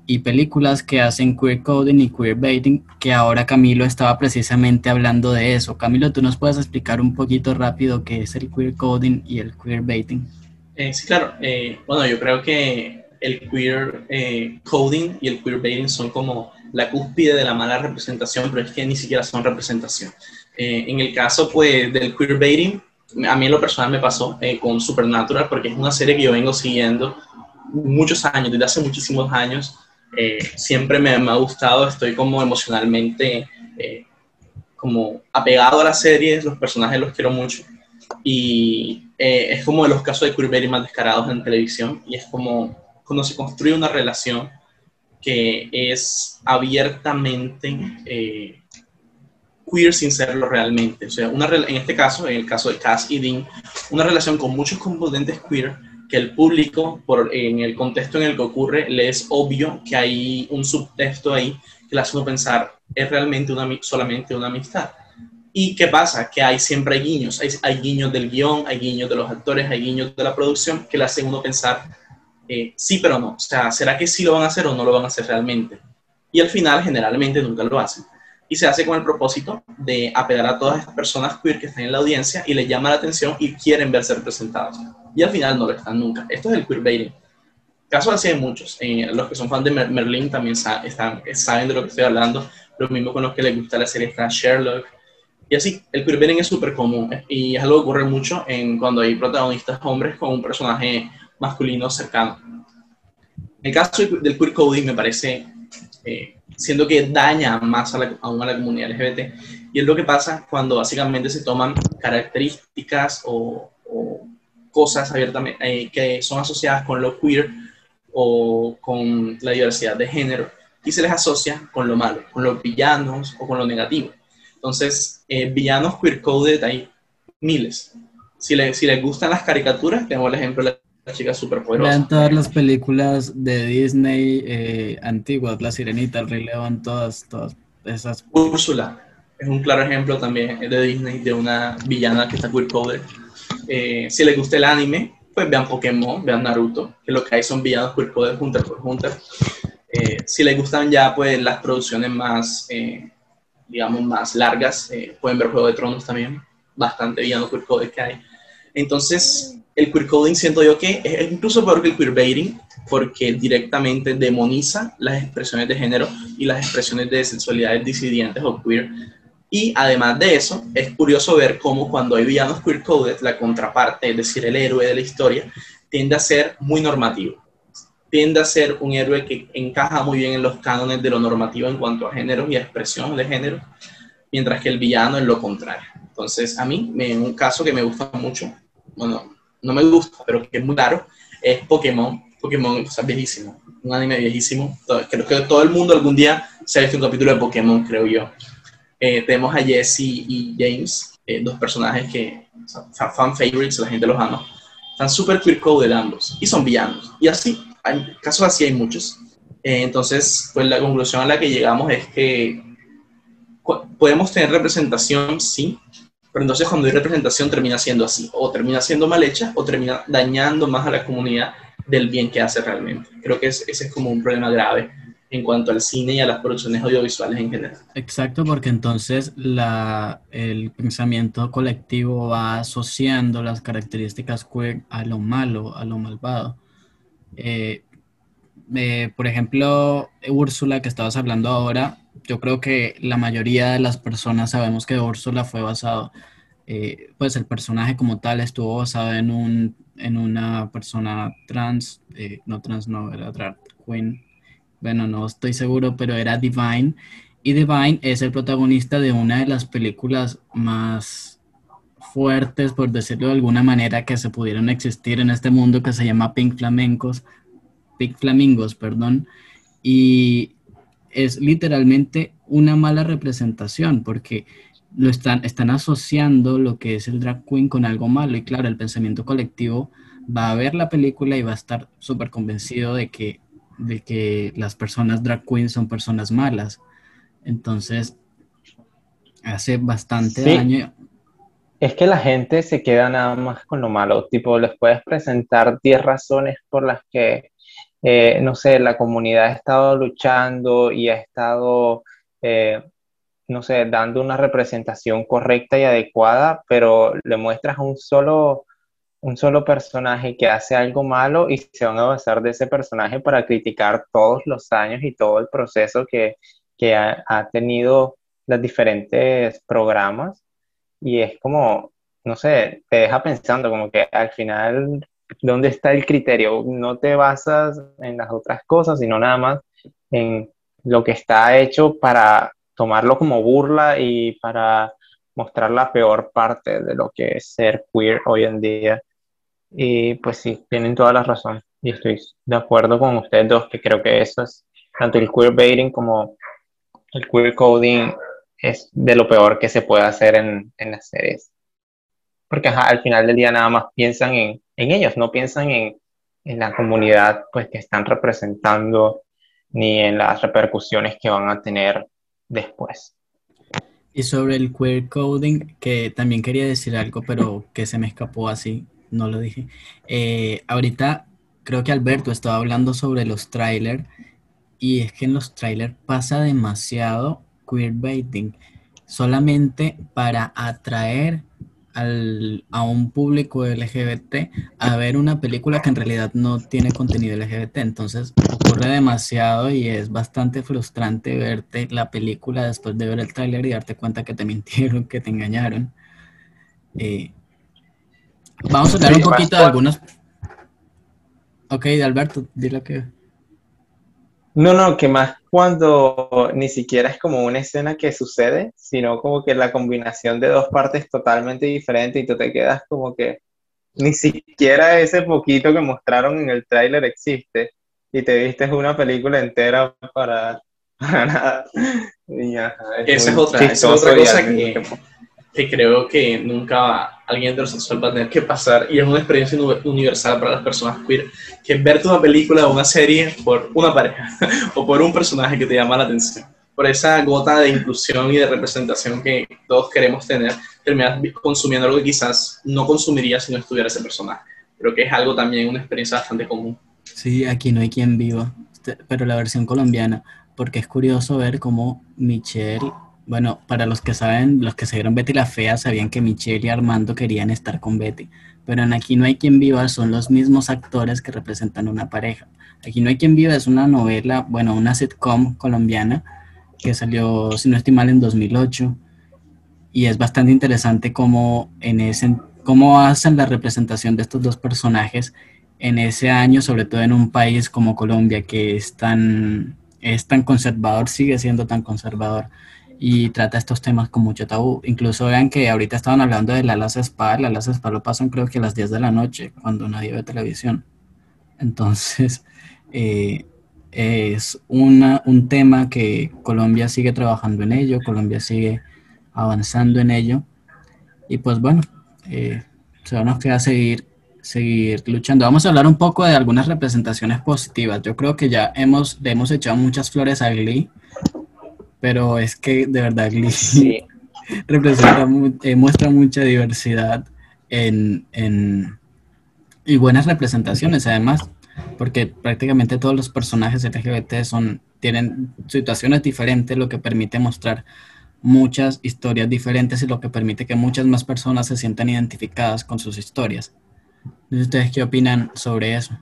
S1: y películas que hacen queer coding y queer baiting, que ahora Camilo estaba precisamente hablando de eso. Camilo, ¿tú nos puedes explicar un poquito rápido qué es el queer coding y el queer baiting?
S2: Eh, sí, claro. Eh, bueno, yo creo que el queer coding y el queer baiting son como la cúspide de la mala representación, pero es que ni siquiera son representación. Eh, en el caso pues, del queerbaiting, a mí en lo personal me pasó eh, con Supernatural, porque es una serie que yo vengo siguiendo muchos años, desde hace muchísimos años. Eh, siempre me, me, ha gustado, estoy como emocionalmente como apegado a la serie, los personajes los quiero mucho. Y es como de los casos de queerbaiting más descarados en televisión, y es como cuando se construye una relación que es abiertamente eh, queer sin serlo realmente. O sea, una, en este caso, en el caso de Cass y Dean, una relación con muchos componentes queer que el público, por, en el contexto en el que ocurre, le es obvio que hay un subtexto ahí que le hace uno pensar, es realmente una, solamente una amistad. ¿Y qué pasa? Que hay siempre guiños, hay, hay guiños del guion, hay guiños de los actores, hay guiños de la producción que le hacen uno pensar eh, sí, pero no. O sea, ¿será que sí lo van a hacer o no lo van a hacer realmente? Y al final, generalmente, nunca lo hacen. Y se hace con el propósito de apelar a todas estas personas queer que están en la audiencia y les llama la atención y quieren verse representados. Y al final no lo están nunca. Esto es el queerbaiting. Casos así hay muchos. Eh, los que son fans de Merlin también están, saben de lo que estoy hablando. Lo mismo con los que les gusta la serie está Sherlock. Y así, el queerbaiting es súper común y es algo que ocurre mucho en cuando hay protagonistas hombres con un personaje masculino cercano. El caso del queer coding me parece, eh, siendo que daña más a la, aún a la comunidad LGBT, y es lo que pasa cuando básicamente se toman características o, cosas abiertamente eh, que son asociadas con lo queer o con la diversidad de género y se les asocia con lo malo, con los villanos o con lo negativo. Entonces, eh, villanos queer coded hay miles. Si, le, si les gustan las caricaturas, tenemos el ejemplo de chica súper poderosa.
S1: Vean todas las películas de Disney eh, antiguas, La Sirenita, El Rey León, todas, todas esas.
S2: Úrsula es un claro ejemplo también de Disney, de una villana que está queer coded. Eh, si les gusta el anime, pues vean Pokémon, vean Naruto, que lo que hay son villanos queer coded Hunter por Hunter. Eh, si les gustan ya pues las producciones más, eh, digamos, más largas, eh, pueden ver Juego de Tronos también, bastante villano queer coded que hay. Entonces, el queer coding siento yo que es incluso peor que el queerbaiting, porque directamente demoniza las expresiones de género y las expresiones de sexualidades disidentes o queer. Y además de eso, es curioso ver cómo cuando hay villanos queer coded, la contraparte, es decir, el héroe de la historia, tiende a ser muy normativo. Tiende a ser un héroe que encaja muy bien en los cánones de lo normativo en cuanto a género y a expresión de género, mientras que el villano es lo contrario. Entonces, a mí, en un caso que me gusta mucho, bueno, no me gusta, pero que es muy claro, es Pokémon. Pokémon es viejísimo, un anime viejísimo. Creo que todo el mundo algún día se ha visto un capítulo de Pokémon, creo yo. Eh, tenemos a Jesse y James, eh, dos personajes que son fan favorites, la gente los ama. Están súper queer coded ambos y son villanos. Y así, hay casos así hay muchos. Eh, entonces, pues la conclusión a la que llegamos es que podemos tener representación, sí, pero entonces cuando hay representación termina siendo así, o termina siendo mal hecha, o termina dañando más a la comunidad del bien que hace realmente. Creo que ese es como un problema grave en cuanto al cine y a las producciones audiovisuales en general.
S1: Exacto, porque entonces la, el pensamiento colectivo va asociando las características queer a lo malo, a lo malvado. Eh, eh, por ejemplo, Úrsula, que estabas hablando ahora, yo creo que la mayoría de las personas sabemos que Úrsula fue basado, eh, pues el personaje como tal estuvo basado en, un, en una persona trans, eh, no trans, no, era drag queen, bueno, no estoy seguro, pero era Divine, y Divine es el protagonista de una de las películas más fuertes, por decirlo de alguna manera, que se pudieron existir en este mundo que se llama Pink Flamencos, Pink Flamingos, perdón, y es literalmente una mala representación porque lo están, están asociando lo que es el drag queen con algo malo. Y claro, el pensamiento colectivo va a ver la película y va a estar súper convencido de que, de que las personas drag queen son personas malas. Entonces, hace bastante daño.
S3: Es que la gente se queda nada más con lo malo, tipo, les puedes presentar 10 razones por las que eh, no sé, la comunidad ha estado luchando y ha estado, eh, no sé, dando una representación correcta y adecuada, pero le muestras un solo, un solo personaje que hace algo malo y se van a basar de ese personaje para criticar todos los años y todo el proceso que, ha, ha tenido los diferentes programas. Y es como, no sé, te deja pensando como que al final ¿dónde está el criterio? No te basas en las otras cosas, sino nada más en lo que está hecho para tomarlo como burla y para mostrar la peor parte de lo que es ser queer hoy en día. Y pues sí, tienen toda la razón. Y estoy de acuerdo con ustedes dos, que creo que eso es, tanto el queerbaiting como el queer coding es de lo peor que se puede hacer en, en las series. Porque al final del día nada más piensan en en ellos, no piensan en, en la comunidad pues, que están representando ni en las repercusiones que van a tener después.
S1: Y sobre el queer coding, que también quería decir algo, pero que se me escapó así, no lo dije. Eh, ahorita creo que Alberto estaba hablando sobre los trailers y es que en los trailers pasa demasiado queerbaiting solamente para atraer a un público LGBT a ver una película que en realidad no tiene contenido LGBT. Entonces ocurre demasiado y es bastante frustrante verte la película después de ver el tráiler y darte cuenta que te mintieron, que te engañaron. Eh, vamos a hablar un poquito de algunos... Ok, Alberto, dile que...
S3: No, no, que más cuando ni siquiera es como una escena que sucede, sino como que la combinación de dos partes totalmente diferentes y tú te quedas como que ni siquiera ese poquito que mostraron en el tráiler existe y te viste una película entera para, nada.
S2: esa es otra, esa es otra cosa que, que creo que nunca alguien heterosexual va a tener que pasar y es una experiencia universal para las personas queer, que es verte una película o una serie por una pareja o por un personaje que te llama la atención. Por esa gota de inclusión y de representación que todos queremos tener, terminas consumiendo algo que quizás no consumirías si no estuviera ese personaje. Creo que es algo también, una experiencia bastante común.
S1: Sí, aquí no hay quien viva, pero la versión colombiana, porque es curioso ver cómo Michelle, bueno, para los que saben, los que se vieron Betty la Fea, sabían que Michelle y Armando querían estar con Betty, pero en Aquí no hay quien viva son los mismos actores que representan una pareja. Aquí no hay quien viva es una novela, bueno, una sitcom colombiana que salió, si no estoy mal, en 2008 y es bastante interesante cómo, en ese, cómo hacen la representación de estos dos personajes en ese año, sobre todo en un país como Colombia, que es tan, es tan conservador, sigue siendo tan conservador y trata estos temas con mucho tabú. Incluso vean que ahorita estaban hablando de la Laza Spa, la Laza Spa lo pasan creo que a las 10 de la noche, cuando nadie ve televisión. Entonces, eh, es una, un tema que Colombia sigue trabajando en ello, Colombia sigue avanzando en ello. Y pues bueno, eh, se nos queda seguir, seguir luchando. Vamos a hablar un poco de algunas representaciones positivas. Yo creo que ya hemos, le hemos echado muchas flores a Glee, pero es que de verdad Glee representa, eh, muestra mucha diversidad en, en, y buenas representaciones además, porque prácticamente todos los personajes LGBT son, tienen situaciones diferentes, lo que permite mostrar muchas historias diferentes y lo que permite que muchas más personas se sientan identificadas con sus historias. ¿Ustedes qué opinan sobre eso?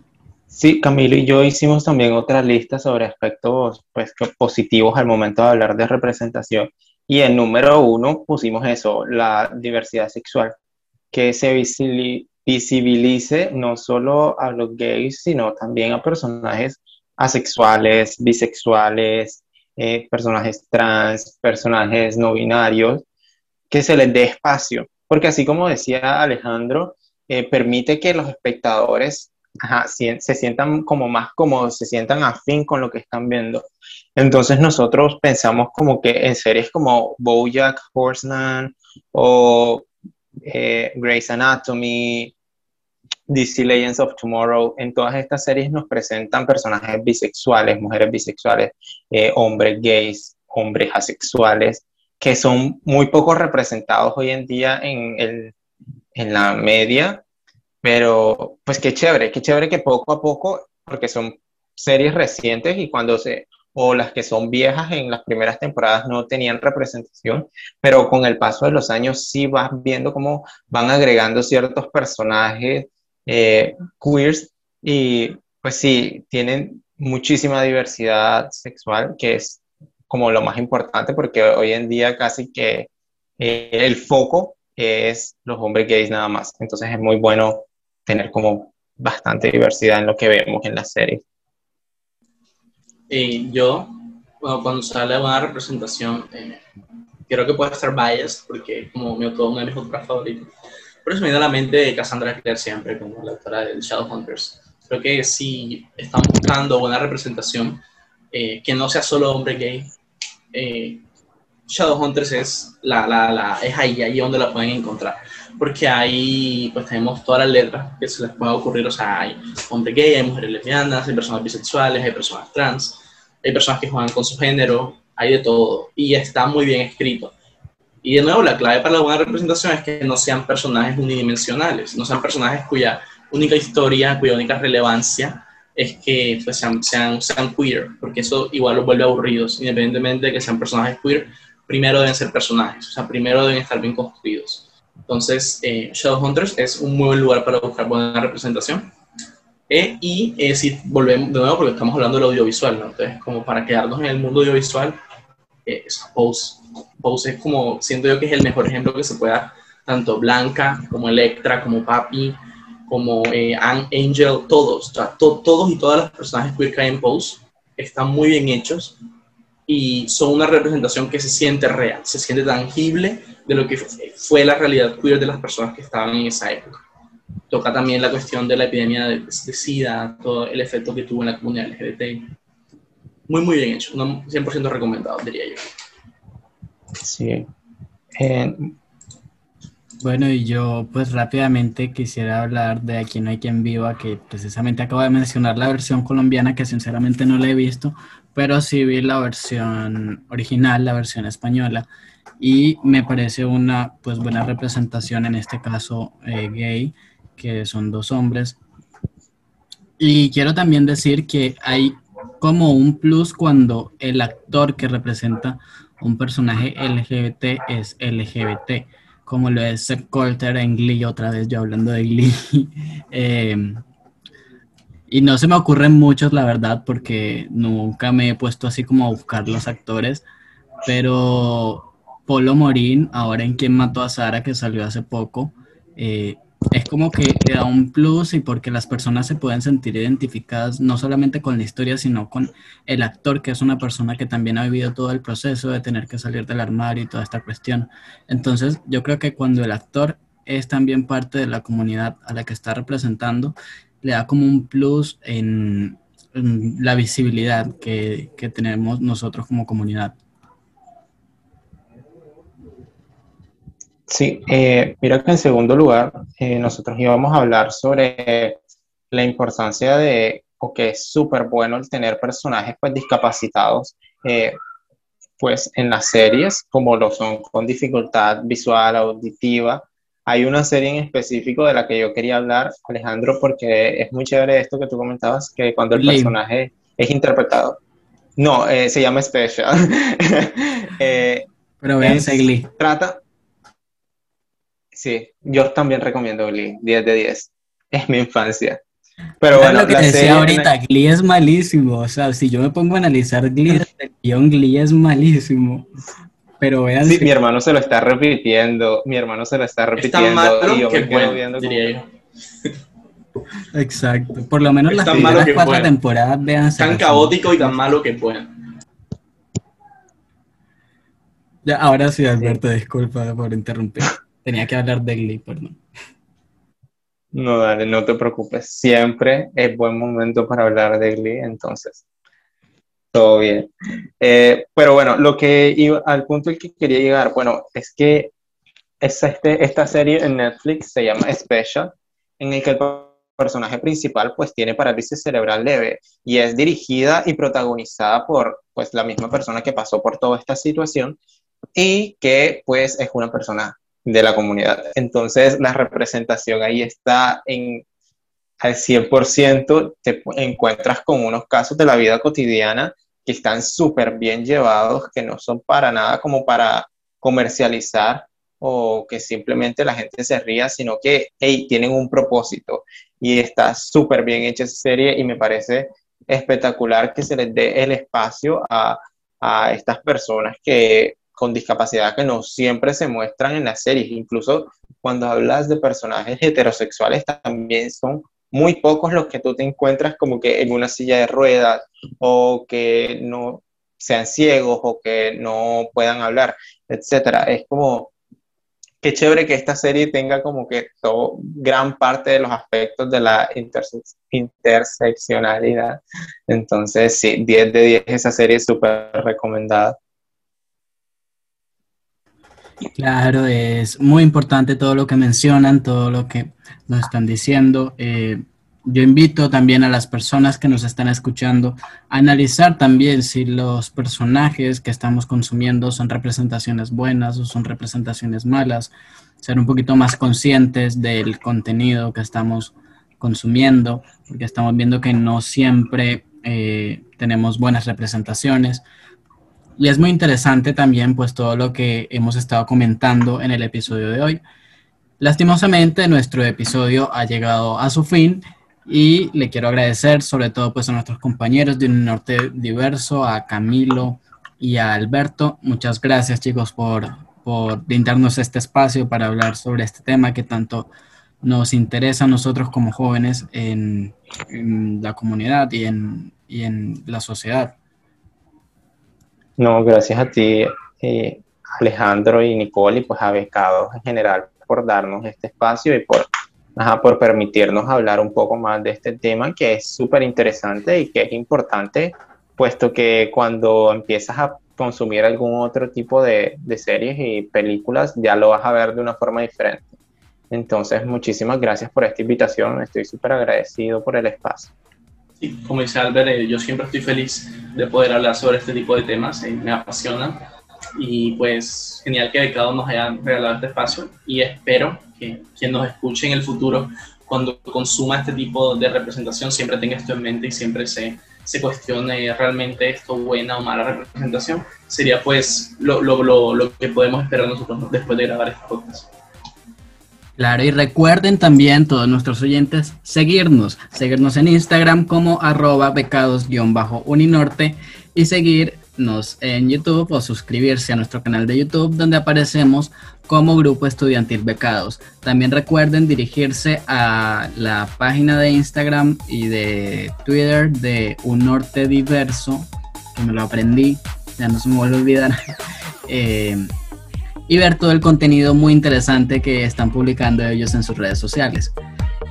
S3: Sí, Camilo y yo hicimos también otra lista sobre aspectos pues, positivos al momento de hablar de representación. Y en número uno pusimos eso, la diversidad sexual, que se visibilice no solo a los gays, sino también a personajes asexuales, bisexuales, eh, personajes trans, personajes no binarios, que se les dé espacio, porque así como decía Alejandro, eh, permite que los espectadores se sientan como más cómodos, se sientan afín con lo que están viendo. Entonces nosotros pensamos como que en series como Bojack Horseman o eh, Grey's Anatomy, DC Legends of Tomorrow, en todas estas series nos presentan personajes bisexuales, mujeres bisexuales, eh, hombres gays, hombres asexuales, que son muy poco representados hoy en día en, el, en la media, pero pues qué chévere, qué chévere que poco a poco, porque son series recientes y cuando se, o las que son viejas en las primeras temporadas no tenían representación, pero con el paso de los años sí vas viendo cómo van agregando ciertos personajes eh, queers y pues sí, tienen muchísima diversidad sexual, que es como lo más importante porque hoy en día casi que eh, el foco es los hombres gays nada más. Entonces es muy bueno tener como bastante diversidad en lo que vemos en la serie.
S2: Y yo, cuando sale una representación, eh, creo que puede estar biased porque como mi autor, uno de mis autores favoritos por eso me viene a la mente Cassandra Clare siempre, como la autora de Shadowhunters. Creo que si están buscando buena representación, eh, que no sea solo hombre gay, eh, Shadowhunters es, la, la, la, es ahí, ahí donde la pueden encontrar. Porque ahí pues tenemos todas las letras que se les pueda ocurrir. O sea, hay hombre gay, hay mujeres lesbianas, hay personas bisexuales, hay personas trans, hay personas que juegan con su género, hay de todo. Y está muy bien escrito. Y de nuevo, la clave para la buena representación es que no sean personajes unidimensionales, no sean personajes cuya única historia, cuya única relevancia es que pues, sean, sean, sean queer, porque eso igual los vuelve aburridos, independientemente de que sean personajes queer, primero deben ser personajes, o sea, primero deben estar bien construidos. Entonces, eh, Shadowhunters es un muy buen lugar para buscar buena representación. Eh, y eh, si volvemos de nuevo, porque estamos hablando del audiovisual, ¿no? Entonces, como para quedarnos en el mundo audiovisual, eh, Pose. Pose es como, siento yo que es el mejor ejemplo que se pueda, tanto Blanca como Electra, como Papi, como eh, Angel, todos, todos y todas las personajes queer que hay en Pose están muy bien hechos y son una representación que se siente real, se siente tangible de lo que fue la realidad queer de las personas que estaban en esa época. Toca también la cuestión de la epidemia de, de SIDA, todo el efecto que tuvo en la comunidad LGBT muy, muy bien hecho. 100% recomendado, diría yo.
S3: Sí.
S1: Bueno, y yo pues rápidamente quisiera hablar de Aquí no hay quien viva, que precisamente acabo de mencionar la versión colombiana, que sinceramente no la he visto, pero sí vi la versión original, la versión española, y me parece una pues buena representación, en este caso eh, gay, que son dos hombres. Y quiero también decir que hay como un plus cuando el actor que representa un personaje LGBT es LGBT, como lo es Seth Coulter en Glee, otra vez yo hablando de Glee. Eh, y no se me ocurren muchos, la verdad, porque nunca me he puesto así como a buscar los actores, pero Polo Morín, ahora en Quien mató a Sara, que salió hace poco, eh, es como que le da un plus y porque las personas se pueden sentir identificadas no solamente con la historia, sino con el actor, que es una persona que también ha vivido todo el proceso de tener que salir del armario y toda esta cuestión. Entonces, yo creo que cuando el actor es también parte de la comunidad a la que está representando, le da como un plus en, la visibilidad que tenemos nosotros como comunidad.
S3: Sí, eh, mira que en segundo lugar, eh, nosotros íbamos a hablar sobre la importancia de, o que es súper bueno el tener personajes pues discapacitados, eh, pues en las series, como lo son con dificultad visual, auditiva. Hay una serie en específico de la que yo quería hablar, Alejandro, porque es muy chévere esto que tú comentabas, que cuando el personaje es interpretado. No, se llama Special.
S1: Pero vean.
S3: Trata, Sí, yo también recomiendo Glee, 10 de 10. Es mi infancia.
S1: Pero bueno, lo que decía ahorita, Glee es malísimo. O sea, si yo me pongo a analizar Glee, el guion Glee es malísimo. Pero vean.
S3: Sí, mi hermano se lo está repitiendo. Mi hermano se lo está repitiendo. y yo me quedo viendo
S1: Exacto. Por lo menos las primeras cuatro temporadas vean.
S2: Tan caótico y tan malo que puedan.
S1: Ya, ahora sí, Alberto, disculpa por interrumpir. Tenía que hablar de Glee, perdón.
S3: No, dale, no te preocupes. Siempre es buen momento para hablar de Glee, entonces. Todo bien. Eh, pero bueno, lo que iba, al punto al que quería llegar, bueno, es que este, esta serie en Netflix se llama Special, en el que el personaje principal pues tiene parálisis cerebral leve y es dirigida y protagonizada por pues la misma persona que pasó por toda esta situación y que pues es una persona de la comunidad. Entonces, la representación ahí está en al 100%, te encuentras con unos casos de la vida cotidiana que están súper bien llevados, que no son para nada como para comercializar o que simplemente la gente se ría, sino que, hey, tienen un propósito y está súper bien hecha esa serie y me parece espectacular que se les dé el espacio a, a estas personas que con discapacidad que no siempre se muestran en las series. Incluso cuando hablas de personajes heterosexuales, también son muy pocos los que tú te encuentras como que en una silla de ruedas o que no sean ciegos o que no puedan hablar, etcétera. Es como qué chévere que esta serie tenga como que todo, gran parte de los aspectos de la interseccionalidad. Entonces, sí, 10 de 10 esa serie es súper recomendada.
S1: Claro, es muy importante todo lo que mencionan, todo lo que nos están diciendo. Eh, yo invito también a las personas que nos están escuchando a analizar también si los personajes que estamos consumiendo son representaciones buenas o son representaciones malas, ser un poquito más conscientes del contenido que estamos consumiendo, porque estamos viendo que no siempre eh, tenemos buenas representaciones. Y es muy interesante también pues todo lo que hemos estado comentando en el episodio de hoy. Lastimosamente nuestro episodio ha llegado a su fin y le quiero agradecer sobre todo pues a nuestros compañeros de un norte diverso, a Camilo y a Alberto. Muchas gracias chicos por, por brindarnos este espacio para hablar sobre este tema que tanto nos interesa a nosotros como jóvenes en, en la comunidad y en, y en la sociedad.
S3: No, gracias a ti, eh, Alejandro y Nicole, y pues a Becados en general por darnos este espacio y por, por permitirnos hablar un poco más de este tema que es súper interesante y que es importante, puesto que cuando empiezas a consumir algún otro tipo de, de series y películas, ya lo vas a ver de una forma diferente. Entonces, muchísimas gracias por esta invitación, estoy súper agradecido por el espacio
S2: como dice Albert, eh, yo siempre estoy feliz de poder hablar sobre este tipo de temas, eh, me apasiona. Y pues genial que Becado nos haya regalado este espacio y espero que quien nos escuche en el futuro cuando consuma este tipo de representación siempre tenga esto en mente y siempre se, se cuestione realmente esto buena o mala representación, sería pues lo, lo, lo, lo que podemos esperar nosotros después de grabar este podcast.
S1: Claro, y recuerden también todos nuestros oyentes seguirnos, seguirnos en Instagram como arroba becados-uninorte y seguirnos en YouTube o suscribirse a nuestro canal de YouTube donde aparecemos como grupo estudiantil becados. También recuerden dirigirse a la página de Instagram y de Twitter de Un Norte Diverso, que me lo aprendí, ya no se me vuelve a olvidar. Eh, y ver todo el contenido muy interesante que están publicando ellos en sus redes sociales.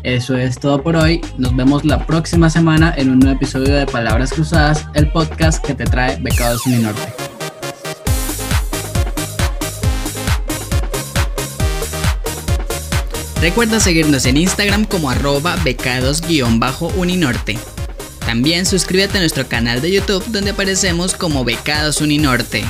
S1: Eso es todo por hoy. Nos vemos la próxima semana en un nuevo episodio de Palabras Cruzadas, el podcast que te trae Becados Uninorte. Recuerda seguirnos en Instagram como arroba becados-uninorte. También suscríbete a nuestro canal de YouTube donde aparecemos como Becados Uninorte.